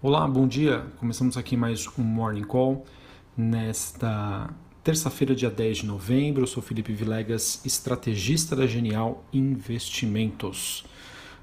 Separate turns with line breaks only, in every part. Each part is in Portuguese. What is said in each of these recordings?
Olá, bom dia. Começamos aqui mais um Morning Call nesta terça-feira, dia 10 de novembro. Eu sou Felipe Vilegas, estrategista da Genial Investimentos.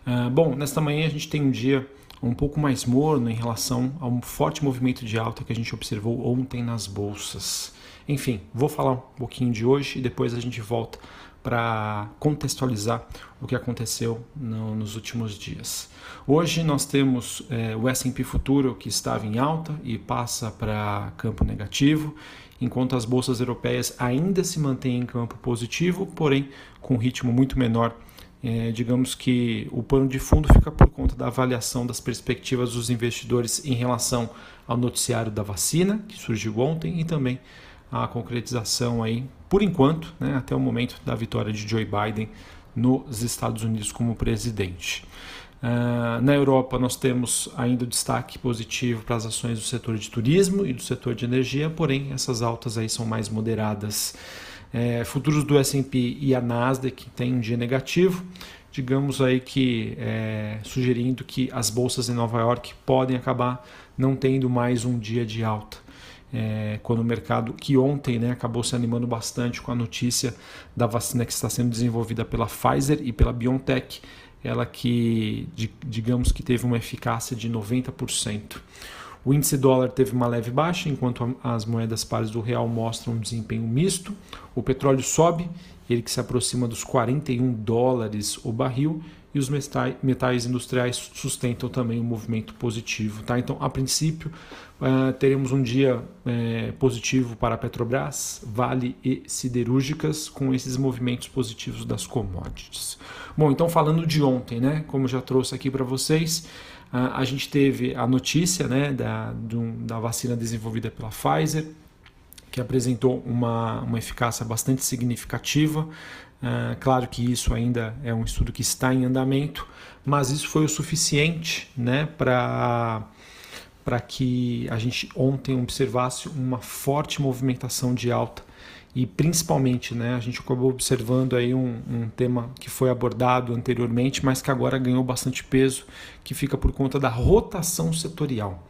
Uh, bom, nesta manhã a gente tem um dia um pouco mais morno em relação a um forte movimento de alta que a gente observou ontem nas bolsas. Enfim, vou falar um pouquinho de hoje e depois a gente volta para contextualizar o que aconteceu no, nos últimos dias. Hoje nós temos é, o S&P futuro que estava em alta e passa para campo negativo, enquanto as bolsas europeias ainda se mantêm em campo positivo, porém com um ritmo muito menor. É, digamos que o pano de fundo fica por conta da avaliação das perspectivas dos investidores em relação ao noticiário da vacina que surgiu ontem e também a concretização aí, por enquanto, né, até o momento da vitória de Joe Biden nos Estados Unidos como presidente. Uh, na Europa, nós temos ainda o destaque positivo para as ações do setor de turismo e do setor de energia, porém, essas altas aí são mais moderadas. É, futuros do S&P e a Nasdaq têm um dia negativo, digamos aí que é, sugerindo que as bolsas em Nova York podem acabar não tendo mais um dia de alta é, quando o mercado, que ontem né, acabou se animando bastante com a notícia da vacina que está sendo desenvolvida pela Pfizer e pela BioNTech, ela que, digamos que teve uma eficácia de 90%. O índice dólar teve uma leve baixa, enquanto as moedas pares do real mostram um desempenho misto. O petróleo sobe, ele que se aproxima dos 41 dólares o barril, e os metais, industriais sustentam também o um movimento positivo. Tá? Então, a princípio, uh, teremos um dia uh, positivo para Petrobras, Vale e Siderúrgicas, com esses movimentos positivos das commodities. Bom, então falando de ontem, né, como já trouxe aqui para vocês, a gente teve a notícia né, da, da vacina desenvolvida pela Pfizer, que apresentou uma, uma eficácia bastante significativa. Uh, claro que isso ainda é um estudo que está em andamento, mas isso foi o suficiente né, para para que a gente ontem observasse uma forte movimentação de alta e principalmente né, a gente acabou observando aí um, um, tema que foi abordado anteriormente, mas que agora ganhou bastante peso, que fica por conta da rotação setorial.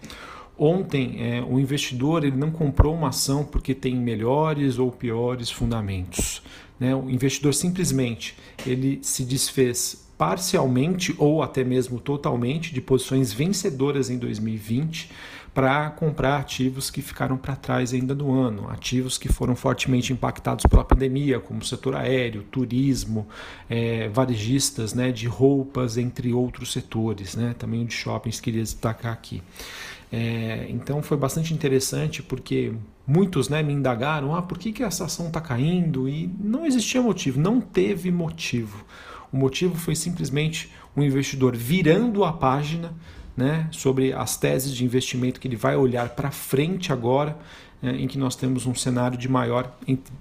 Ontem, é, o investidor ele não comprou uma ação porque tem melhores ou piores fundamentos. Né? O investidor simplesmente ele se desfez parcialmente ou até mesmo totalmente de posições vencedoras em 2020 para comprar ativos que ficaram para trás ainda do ano, ativos que foram fortemente impactados pela pandemia, como o setor aéreo, turismo, é, varejistas né, de roupas, entre outros setores, né, também de shoppings, queria destacar aqui. É, então foi bastante interessante porque muitos né, me indagaram: ah, por que, que essa ação está caindo? E não existia motivo, não teve motivo. O motivo foi simplesmente o um investidor virando a página né, sobre as teses de investimento que ele vai olhar para frente agora, é, em que nós temos um cenário de maior,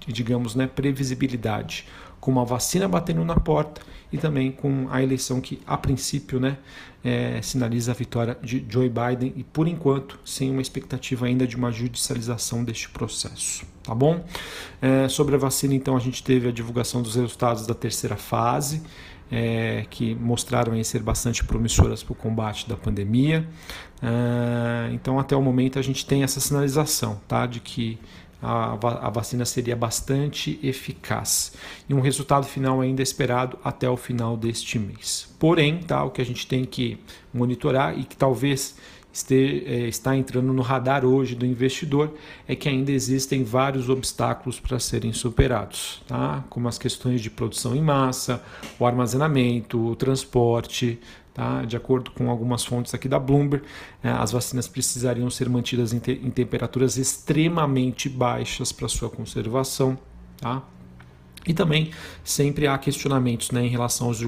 digamos, né, previsibilidade, com uma vacina batendo na porta e também com a eleição que, a princípio, né, é, sinaliza a vitória de Joe Biden e, por enquanto, sem uma expectativa ainda de uma judicialização deste processo. Tá bom? É, sobre a vacina, então, a gente teve a divulgação dos resultados da terceira fase. É, que mostraram aí ser bastante promissoras para o combate da pandemia. É, então, até o momento, a gente tem essa sinalização tá, de que a, a vacina seria bastante eficaz. E um resultado final ainda esperado até o final deste mês. Porém, tá, o que a gente tem que monitorar e que talvez é, está entrando no radar hoje do investidor é que ainda existem vários obstáculos para serem superados, tá? como as questões de produção em massa, o armazenamento, o transporte, Tá? De acordo com algumas fontes aqui da Bloomberg, é, as vacinas precisariam ser mantidas em, te em temperaturas extremamente baixas para sua conservação. Tá? E também sempre há questionamentos né, em relação aos,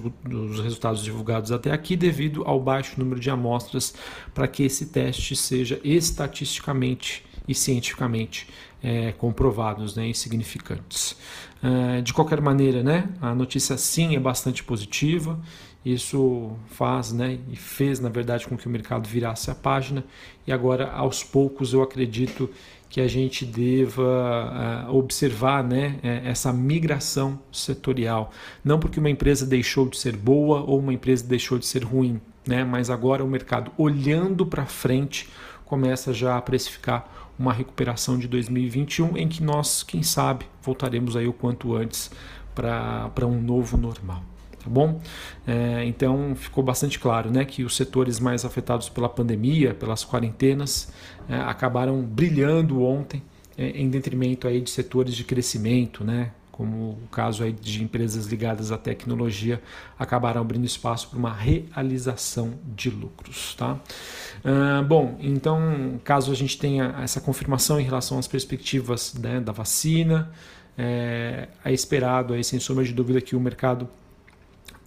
resultados divulgados até aqui, devido ao baixo número de amostras, para que esse teste seja estatisticamente e cientificamente é, comprovados né, e significantes. É, de qualquer maneira, né, a notícia sim é bastante positiva. Isso faz né, e fez, na verdade, com que o mercado virasse a página. E agora, aos poucos, eu acredito que a gente deva uh, observar né, é, essa migração setorial. Não porque uma empresa deixou de ser boa ou uma empresa deixou de ser ruim, né? mas agora o mercado, olhando para frente, começa já a precificar uma recuperação de 2021 em que nós, quem sabe, voltaremos aí o quanto antes para um novo normal. Tá bom? É, então ficou bastante claro né, que os setores mais afetados pela pandemia, pelas quarentenas, é, acabaram brilhando ontem é, em detrimento aí de setores de crescimento, né, como o caso aí de empresas ligadas à tecnologia, acabaram abrindo espaço para uma realização de lucros. Tá? Uh, bom, então, caso a gente tenha essa confirmação em relação às perspectivas né, da vacina, é, é esperado, aí, sem sombra de dúvida, que o mercado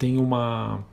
tenha uma,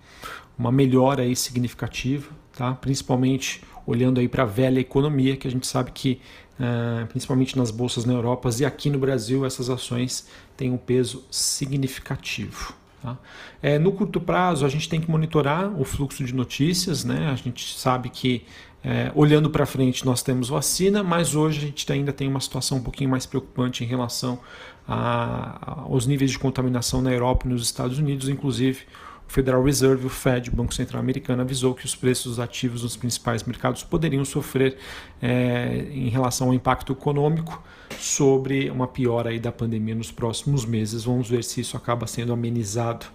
uma melhora aí significativa, tá? principalmente olhando aí para a velha economia, que a gente sabe que, uh, principalmente nas bolsas na Europa e aqui no Brasil, essas ações têm um peso significativo. Tá? É, no curto prazo, a gente tem que monitorar o fluxo de notícias, né? a gente sabe que é, olhando para frente, nós temos vacina, mas hoje a gente ainda tem uma situação um pouquinho mais preocupante em relação a, aos níveis de contaminação na Europa e nos Estados Unidos. Inclusive, o Federal Reserve, o Fed, o Banco Central Americano, avisou que os preços ativos nos principais mercados poderiam sofrer é, em relação ao impacto econômico sobre uma piora aí da pandemia nos próximos meses. Vamos ver se isso acaba sendo amenizado.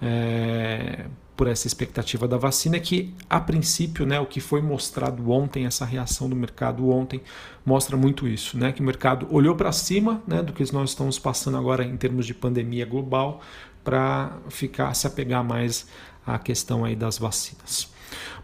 É, por essa expectativa da vacina, que a princípio, né, o que foi mostrado ontem, essa reação do mercado ontem, mostra muito isso, né, que o mercado olhou para cima né, do que nós estamos passando agora em termos de pandemia global, para ficar se apegar mais à questão aí das vacinas.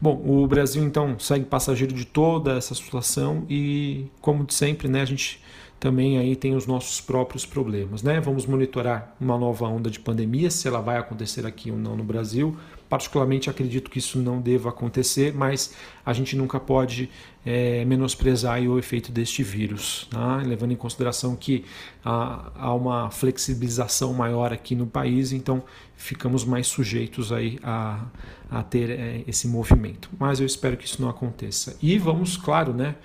Bom, o Brasil então segue passageiro de toda essa situação e, como de sempre, né, a gente também aí tem os nossos próprios problemas, né? Vamos monitorar uma nova onda de pandemia, se ela vai acontecer aqui ou não no Brasil, Particularmente acredito que isso não deva acontecer, mas a gente nunca pode é, menosprezar o efeito deste vírus, tá? levando em consideração que há, há, uma flexibilização maior aqui no país, então ficamos mais sujeitos aí a, a ter é, esse movimento. Mas eu espero que isso não aconteça. E vamos, claro, né?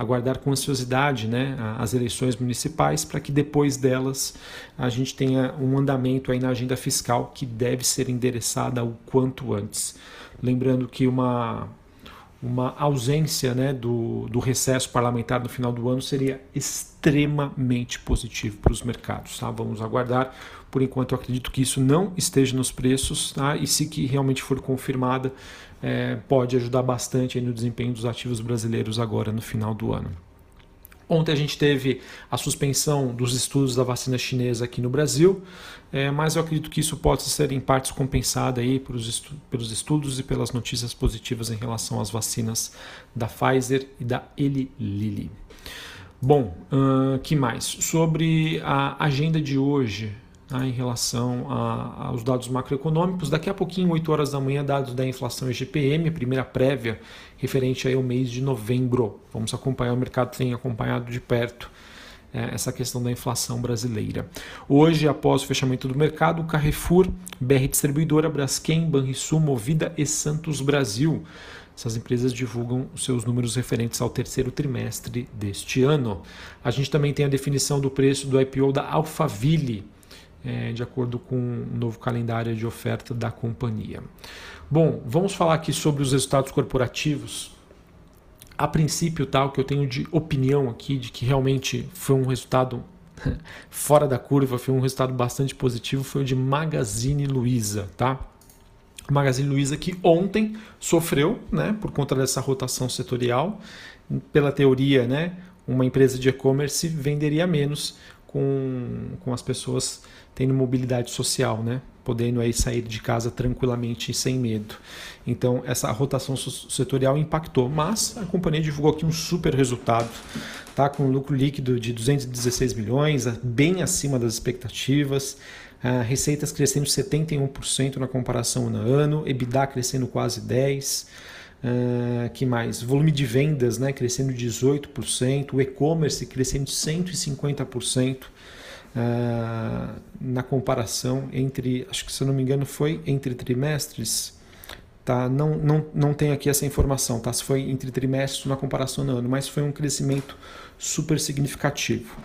Aguardar com ansiosidade né, as eleições municipais para que depois delas a gente tenha um andamento aí na agenda fiscal que deve ser endereçada o quanto antes. Lembrando que uma, uma ausência né, do, do recesso parlamentar no final do ano seria extremamente positivo para os mercados. Tá? Vamos aguardar. Por enquanto, eu acredito que isso não esteja nos preços tá? e se que realmente for confirmada, é, pode ajudar bastante no desempenho dos ativos brasileiros agora no final do ano. Ontem a gente teve a suspensão dos estudos da vacina chinesa aqui no Brasil, é, mas eu acredito que isso pode ser em partes compensado aí pelos, estu pelos estudos e pelas notícias positivas em relação às vacinas da Pfizer e da Eli Lilly. Bom, uh, que mais? Sobre a agenda de hoje, né, em relação a, aos dados macroeconômicos. Daqui a pouquinho, 8 horas da manhã, dados da inflação IGPM, a primeira prévia referente ao mês de novembro. Vamos acompanhar, o mercado tem acompanhado de perto é, essa questão da inflação brasileira. Hoje, após o fechamento do mercado, Carrefour, BR Distribuidora, Braskem, Banrisul, Movida e Santos Brasil. Essas empresas divulgam seus números referentes ao terceiro trimestre deste ano. A gente também tem a definição do preço do IPO da Alphaville é, de acordo com o novo calendário de oferta da companhia. Bom, vamos falar aqui sobre os resultados corporativos. A princípio, tá, que eu tenho de opinião aqui de que realmente foi um resultado fora da curva, foi um resultado bastante positivo, foi o de Magazine Luiza, tá? Magazine Luiza que ontem sofreu, né, por conta dessa rotação setorial. Pela teoria, né, uma empresa de e-commerce venderia menos com, com as pessoas tendo mobilidade social, né? podendo aí sair de casa tranquilamente e sem medo. Então essa rotação setorial impactou, mas a companhia divulgou aqui um super resultado, tá? com um lucro líquido de 216 milhões, bem acima das expectativas, uh, receitas crescendo 71% na comparação ano a ano, EBITDA crescendo quase 10%, uh, que mais? Volume de vendas né, crescendo 18%, o e-commerce crescendo 150%. Uh, na comparação entre, acho que se eu não me engano foi entre trimestres, tá? Não, não, não tem aqui essa informação, tá? Se foi entre trimestres na comparação no ano, mas foi um crescimento super significativo.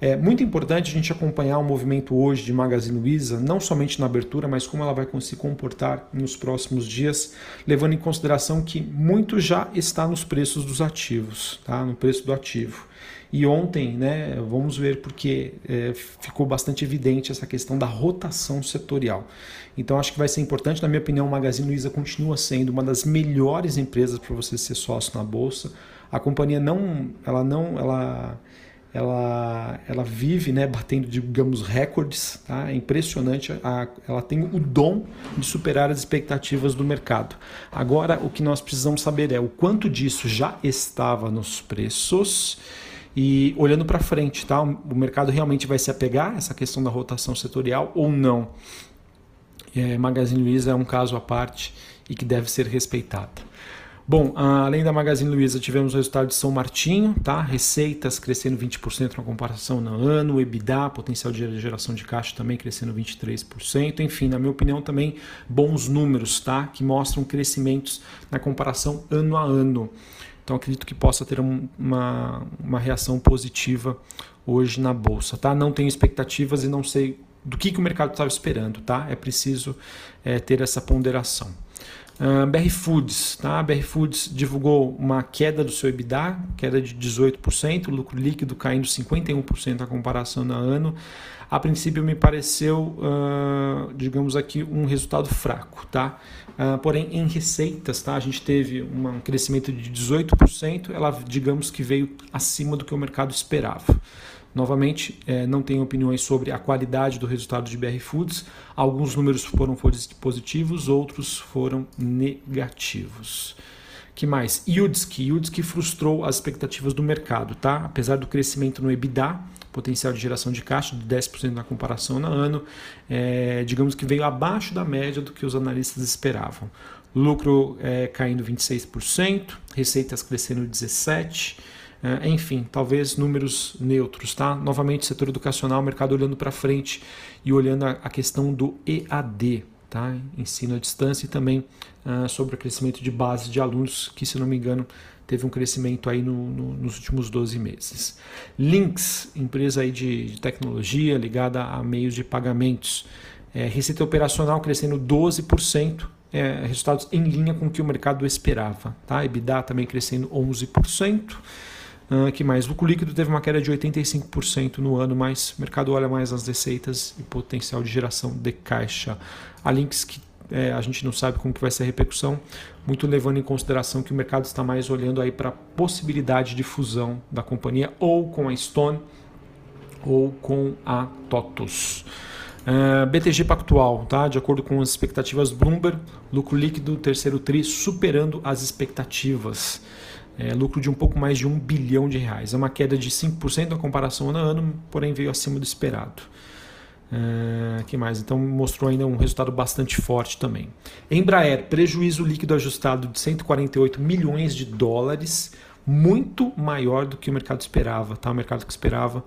É muito importante a gente acompanhar o movimento hoje de Magazine Luiza, não somente na abertura, mas como ela vai se comportar nos próximos dias, levando em consideração que muito já está nos preços dos ativos, tá? no preço do ativo. E ontem, né, vamos ver porque é, ficou bastante evidente essa questão da rotação setorial. Então acho que vai ser importante, na minha opinião, o Magazine Luiza continua sendo uma das melhores empresas para você ser sócio na bolsa. A companhia não, ela não, ela ela, ela vive né, batendo, digamos, recordes. Tá? É impressionante. A, ela tem o dom de superar as expectativas do mercado. Agora, o que nós precisamos saber é o quanto disso já estava nos preços. E olhando para frente, tá? o mercado realmente vai se apegar a essa questão da rotação setorial ou não? É, Magazine Luiza é um caso à parte e que deve ser respeitado. Bom, além da Magazine Luiza, tivemos o resultado de São Martinho, tá? Receitas crescendo 20% na comparação no ano, EBITDA, potencial de geração de caixa também crescendo 23%. Enfim, na minha opinião, também bons números, tá? Que mostram crescimentos na comparação ano a ano. Então acredito que possa ter um, uma, uma reação positiva hoje na bolsa, tá? Não tenho expectativas e não sei do que, que o mercado estava esperando, tá? É preciso é, ter essa ponderação. Uh, BR Foods, tá? BR Foods divulgou uma queda do seu EBITDA, queda de 18%, lucro líquido caindo 51% na comparação no ano. A princípio me pareceu, uh, digamos aqui, um resultado fraco, tá? Uh, porém, em receitas, tá? A gente teve um crescimento de 18%, ela, digamos que veio acima do que o mercado esperava. Novamente, é, não tenho opiniões sobre a qualidade do resultado de BR Foods. Alguns números foram positivos, outros foram negativos. que mais? Yudski. Yudski frustrou as expectativas do mercado, tá? Apesar do crescimento no EBITDA, potencial de geração de caixa de 10% na comparação no ano, é, digamos que veio abaixo da média do que os analistas esperavam. Lucro é, caindo 26%, receitas crescendo 17%. É, enfim, talvez números neutros, tá? Novamente, setor educacional, mercado olhando para frente e olhando a, questão do EAD, tá? Ensino à distância e também uh, sobre o crescimento de base de alunos, que se não me engano teve um crescimento aí no, no, nos últimos 12 meses. Links, empresa aí de, de tecnologia ligada a meios de pagamentos. É, receita operacional crescendo 12%, é, resultados em linha com o que o mercado esperava. Tá? EBITDA também crescendo 11%. Uh, que mais? Lucro líquido teve uma queda de 85% no ano, mas o mercado olha mais as receitas e potencial de geração de caixa. A Links que é, a gente não sabe como que vai ser a repercussão, muito levando em consideração que o mercado está mais olhando aí para a possibilidade de fusão da companhia ou com a Stone ou com a TOTUS. Uh, BTG Pactual, tá? de acordo com as expectativas Bloomberg, lucro líquido terceiro tri superando as expectativas é, lucro de um pouco mais de um bilhão de reais. É uma queda de 5% na comparação ano a ano, porém veio acima do esperado. É, que mais? Então mostrou ainda um resultado bastante forte também. Embraer, prejuízo líquido ajustado de 148 milhões de dólares, muito maior do que o mercado esperava. Tá? O mercado que esperava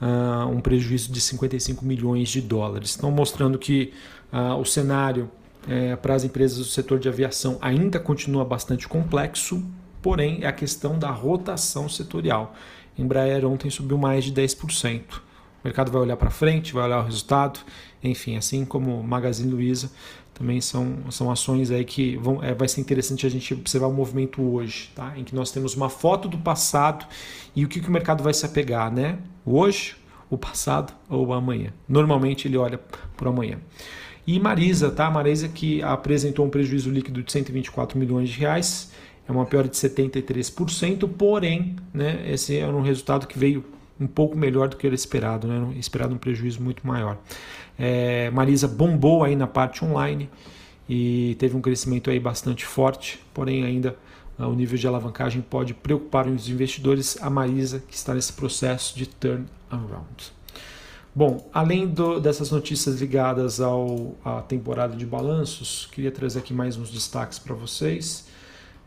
uh, um prejuízo de 55 milhões de dólares. Então mostrando que uh, o cenário é, para as empresas do setor de aviação ainda continua bastante complexo, porém é a questão da rotação setorial. Embraer ontem subiu mais de 10%. O mercado vai olhar para frente, vai olhar o resultado, enfim, assim como Magazine Luiza, também são, são ações aí que vão, é, vai ser interessante a gente observar o movimento hoje, tá? em que nós temos uma foto do passado e o que, que o mercado vai se apegar, né? Hoje, o passado ou amanhã. Normalmente ele olha para amanhã. E Marisa, tá? Marisa que apresentou um prejuízo líquido de 124 milhões de reais, é uma piora de 73%, porém, né, esse é um resultado que veio um pouco melhor do que era esperado, né, esperado um prejuízo muito maior. É, Marisa bombou aí na parte online e teve um crescimento aí bastante forte, porém ainda uh, o nível de alavancagem pode preocupar os investidores. A Marisa que está nesse processo de turnaround. Bom, além do, dessas notícias ligadas ao, à temporada de balanços, queria trazer aqui mais uns destaques para vocês.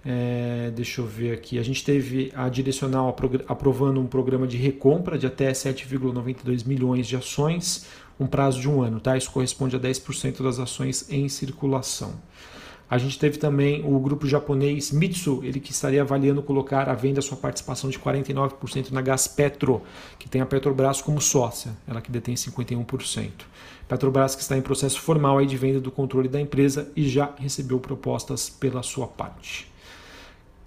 É, deixa eu ver aqui. A gente teve a direcional aprovando um programa de recompra de até 7,92 milhões de ações, um prazo de um ano. Tá? Isso corresponde a 10% das ações em circulação. A gente teve também o grupo japonês Mitsu, ele que estaria avaliando colocar à venda sua participação de 49% na Gaspetro, que tem a Petrobras como sócia, ela que detém 51%. Petrobras que está em processo formal de venda do controle da empresa e já recebeu propostas pela sua parte.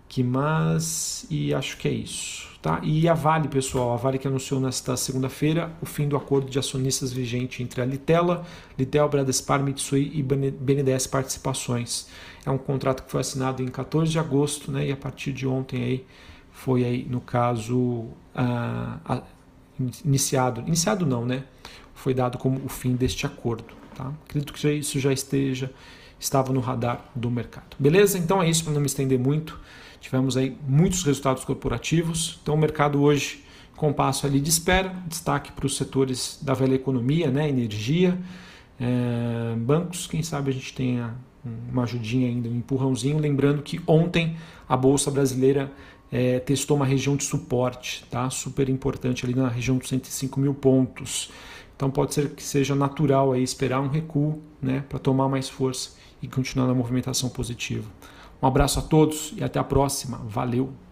Que mais? E acho que é isso. Tá? E a Vale, pessoal, a Vale que anunciou nesta segunda-feira o fim do acordo de acionistas vigente entre a Litela, Litel, Bradespar, Mitsui e BNDES Participações. É um contrato que foi assinado em 14 de agosto, né? E a partir de ontem aí foi aí no caso iniciado, iniciado não, né? Foi dado como o fim deste acordo, tá? Acredito que isso já esteja estava no radar do mercado. Beleza? Então é isso para não me estender muito. Tivemos aí muitos resultados corporativos. Então o mercado hoje com passo ali de espera, destaque para os setores da velha economia, né, energia, é, bancos, quem sabe a gente tenha uma ajudinha ainda, um empurrãozinho. Lembrando que ontem a Bolsa Brasileira é, testou uma região de suporte, tá? super importante ali na região dos 105 mil pontos. Então pode ser que seja natural aí esperar um recuo né, para tomar mais força e continuar na movimentação positiva. Um abraço a todos e até a próxima. Valeu!